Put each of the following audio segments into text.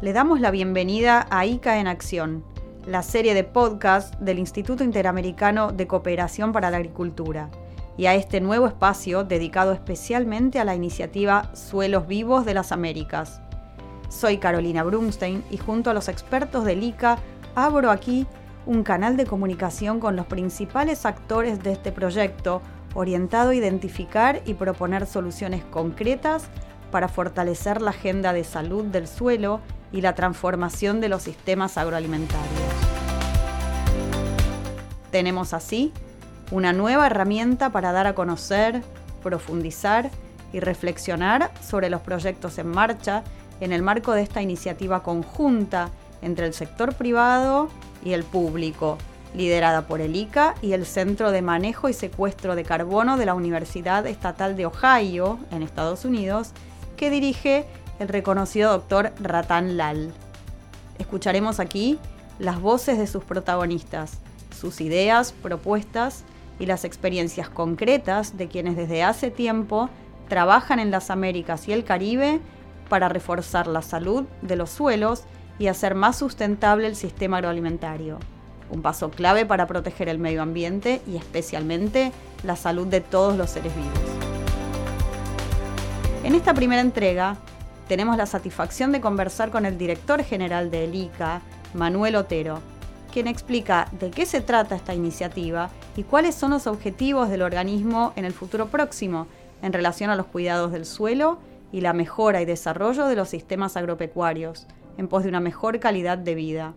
Le damos la bienvenida a ICA en Acción, la serie de podcast del Instituto Interamericano de Cooperación para la Agricultura, y a este nuevo espacio dedicado especialmente a la iniciativa Suelos Vivos de las Américas. Soy Carolina Brunstein y junto a los expertos del ICA abro aquí un canal de comunicación con los principales actores de este proyecto orientado a identificar y proponer soluciones concretas para fortalecer la agenda de salud del suelo y la transformación de los sistemas agroalimentarios. Tenemos así una nueva herramienta para dar a conocer, profundizar y reflexionar sobre los proyectos en marcha en el marco de esta iniciativa conjunta entre el sector privado y el público, liderada por el ICA y el Centro de Manejo y Secuestro de Carbono de la Universidad Estatal de Ohio, en Estados Unidos, que dirige el reconocido doctor Ratan Lal. Escucharemos aquí las voces de sus protagonistas, sus ideas, propuestas y las experiencias concretas de quienes desde hace tiempo trabajan en las Américas y el Caribe para reforzar la salud de los suelos y hacer más sustentable el sistema agroalimentario. Un paso clave para proteger el medio ambiente y especialmente la salud de todos los seres vivos. En esta primera entrega tenemos la satisfacción de conversar con el director general de ICA, Manuel Otero, quien explica de qué se trata esta iniciativa y cuáles son los objetivos del organismo en el futuro próximo en relación a los cuidados del suelo y la mejora y desarrollo de los sistemas agropecuarios, en pos de una mejor calidad de vida.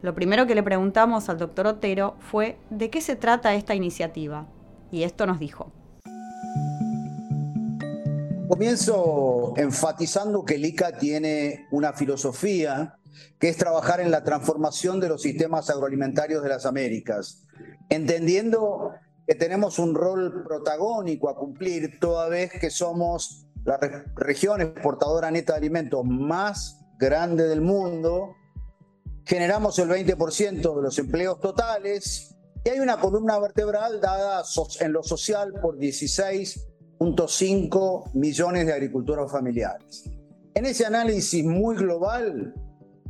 Lo primero que le preguntamos al doctor Otero fue de qué se trata esta iniciativa, y esto nos dijo. Comienzo enfatizando que el ICA tiene una filosofía que es trabajar en la transformación de los sistemas agroalimentarios de las Américas, entendiendo que tenemos un rol protagónico a cumplir toda vez que somos la región exportadora neta de alimentos más grande del mundo, generamos el 20% de los empleos totales y hay una columna vertebral dada en lo social por 16.5 millones de agricultores familiares. En ese análisis muy global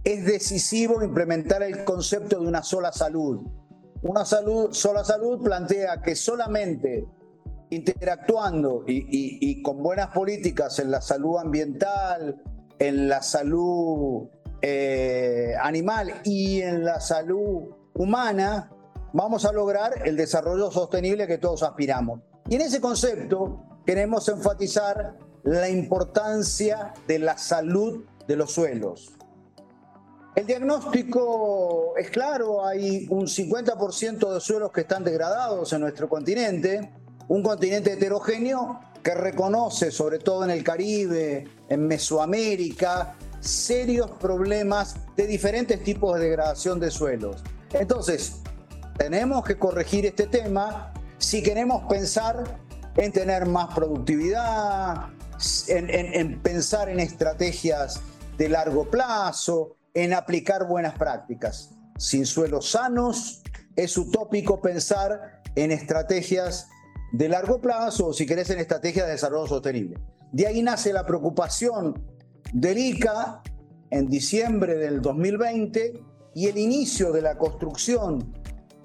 es decisivo implementar el concepto de una sola salud. Una salud, sola salud plantea que solamente interactuando y, y con buenas políticas en la salud ambiental, en la salud eh, animal y en la salud humana, vamos a lograr el desarrollo sostenible que todos aspiramos. Y en ese concepto queremos enfatizar la importancia de la salud de los suelos. El diagnóstico es claro, hay un 50% de suelos que están degradados en nuestro continente, un continente heterogéneo que reconoce, sobre todo en el Caribe, en Mesoamérica, serios problemas de diferentes tipos de degradación de suelos. Entonces, tenemos que corregir este tema si queremos pensar en tener más productividad, en, pensar en estrategias de largo plazo, en aplicar buenas prácticas. Sin suelos sanos, es utópico pensar en estrategias de largo plazo o si querés en estrategias de desarrollo sostenible. De ahí nace la preocupación del ICA en diciembre del 2020 y el inicio de la construcción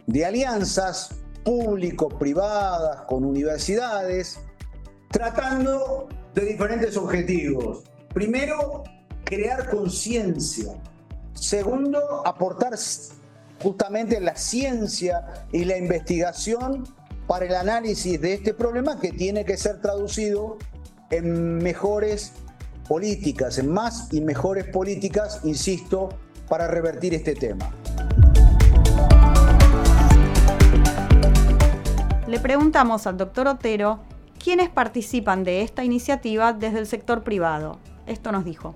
de alianzas público-privadas con universidades, tratando de diferentes objetivos. Primero, crear conciencia. Segundo, aportar justamente la ciencia y la investigación para el análisis de este problema que tiene que ser traducido en mejores políticas, en más y mejores políticas, insisto, para revertir este tema. Preguntamos al doctor Otero quiénes participan de esta iniciativa desde el sector privado. Esto nos dijo.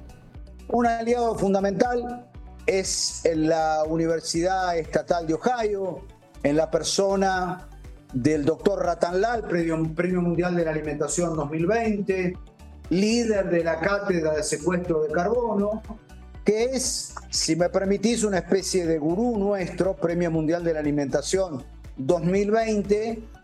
Un aliado fundamental es la Universidad Estatal de Ohio, en la persona del doctor Ratan Lal, premio, premio Mundial de la Alimentación 2020, líder de la Cátedra de Secuestro de Carbono, que es, si me permitís, una especie de gurú nuestro, Premio Mundial de la Alimentación 2020,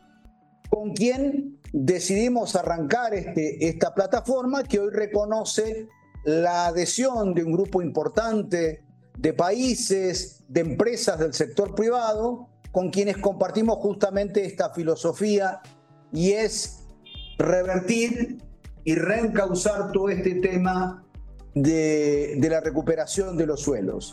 con quien decidimos arrancar este, esta plataforma que hoy reconoce la adhesión de un grupo importante de países, de empresas del sector privado, con quienes compartimos justamente esta filosofía y es revertir y reencauzar todo este tema de, la recuperación de los suelos.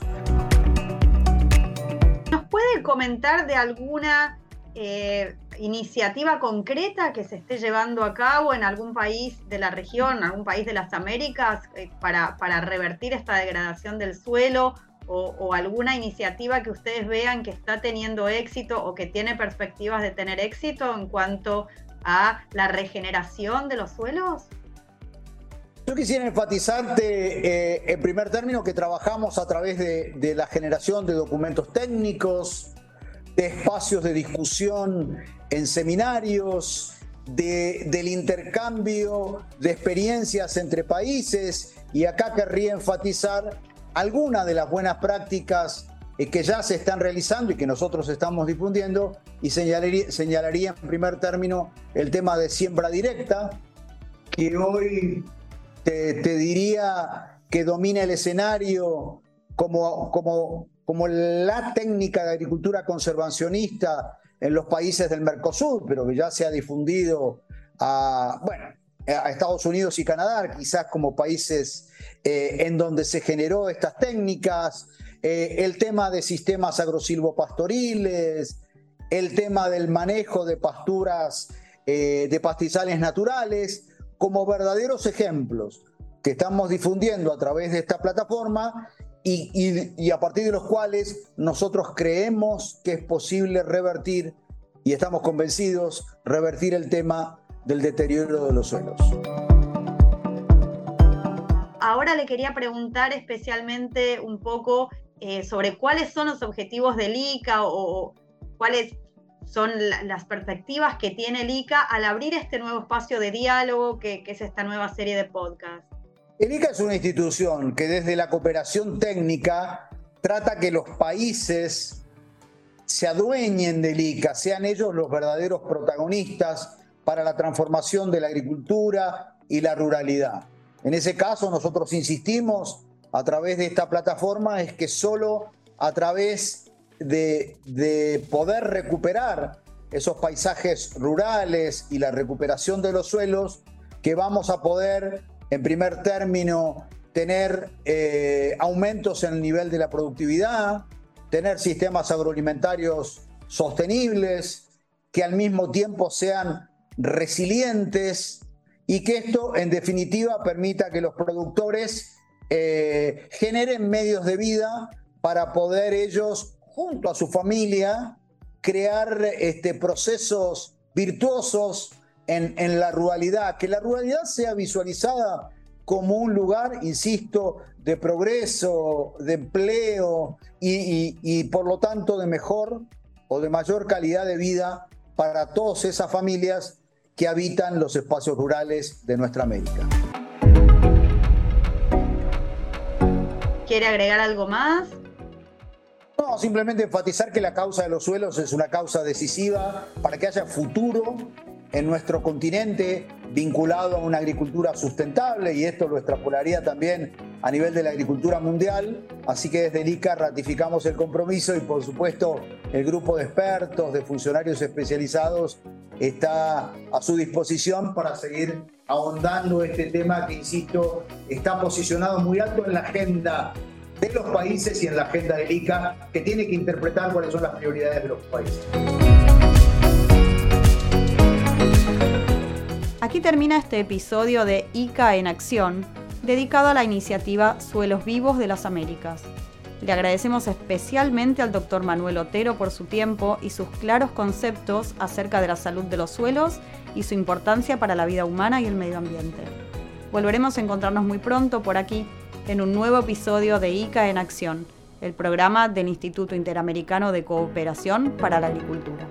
¿Nos puede comentar de alguna eh, iniciativa concreta que se esté llevando a cabo en algún país de la región, algún país de las Américas, eh, para, revertir esta degradación del suelo o, alguna iniciativa que ustedes vean que está teniendo éxito o que tiene perspectivas de tener éxito en cuanto a la regeneración de los suelos? Yo quisiera enfatizarte, eh, en primer término, que trabajamos a través de, la generación de documentos técnicos, de espacios de discusión en seminarios, del intercambio de experiencias entre países. Y acá querría enfatizar algunas de las buenas prácticas eh, que ya se están realizando y que nosotros estamos difundiendo. Y señalaría, señalaría en primer término el tema de siembra directa, que hoy te, diría que domina el escenario como, como, como la técnica de agricultura conservacionista en los países del Mercosur, pero que ya se ha difundido a, bueno, a Estados Unidos y Canadá, quizás como países eh, en donde se generó estas técnicas, eh, el tema de sistemas agrosilvopastoriles, el tema del manejo de pasturas eh, de pastizales naturales, como verdaderos ejemplos que estamos difundiendo a través de esta plataforma y, a partir de los cuales nosotros creemos que es posible revertir, y estamos convencidos, revertir el tema del deterioro de los suelos. Ahora le quería preguntar especialmente un poco eh, sobre cuáles son los objetivos del ICA o cuáles son las perspectivas que tiene el ICA al abrir este nuevo espacio de diálogo que, es esta nueva serie de podcast. El ICA es una institución que desde la cooperación técnica trata que los países se adueñen del ICA, sean ellos los verdaderos protagonistas para la transformación de la agricultura y la ruralidad. En ese caso, nosotros insistimos a través de esta plataforma es que solo a través de, poder recuperar esos paisajes rurales y la recuperación de los suelos, que vamos a poder, en primer término, tener eh, aumentos en el nivel de la productividad, tener sistemas agroalimentarios sostenibles, que al mismo tiempo sean resilientes y que esto, en definitiva, permita que los productores eh, generen medios de vida para poder ellos junto a su familia, crear este, procesos virtuosos en, la ruralidad, que la ruralidad sea visualizada como un lugar, insisto, de progreso, de empleo y, y, por lo tanto de mejor o de mayor calidad de vida para todas esas familias que habitan los espacios rurales de nuestra América. ¿Quiere agregar algo más? No, simplemente enfatizar que la causa de los suelos es una causa decisiva para que haya futuro en nuestro continente vinculado a una agricultura sustentable y esto lo extrapolaría también a nivel de la agricultura mundial. Así que desde el ICA ratificamos el compromiso y por supuesto el grupo de expertos, de funcionarios especializados está a su disposición para seguir ahondando este tema que, insisto, está posicionado muy alto en la agenda de los países y en la agenda del ICA, que tiene que interpretar cuáles son las prioridades de los países. Aquí termina este episodio de ICA en Acción, dedicado a la iniciativa Suelos Vivos de las Américas. Le agradecemos especialmente al doctor Manuel Otero por su tiempo y sus claros conceptos acerca de la salud de los suelos y su importancia para la vida humana y el medio ambiente. Volveremos a encontrarnos muy pronto por aquí en un nuevo episodio de ICA en Acción, el programa del Instituto Interamericano de Cooperación para la Agricultura.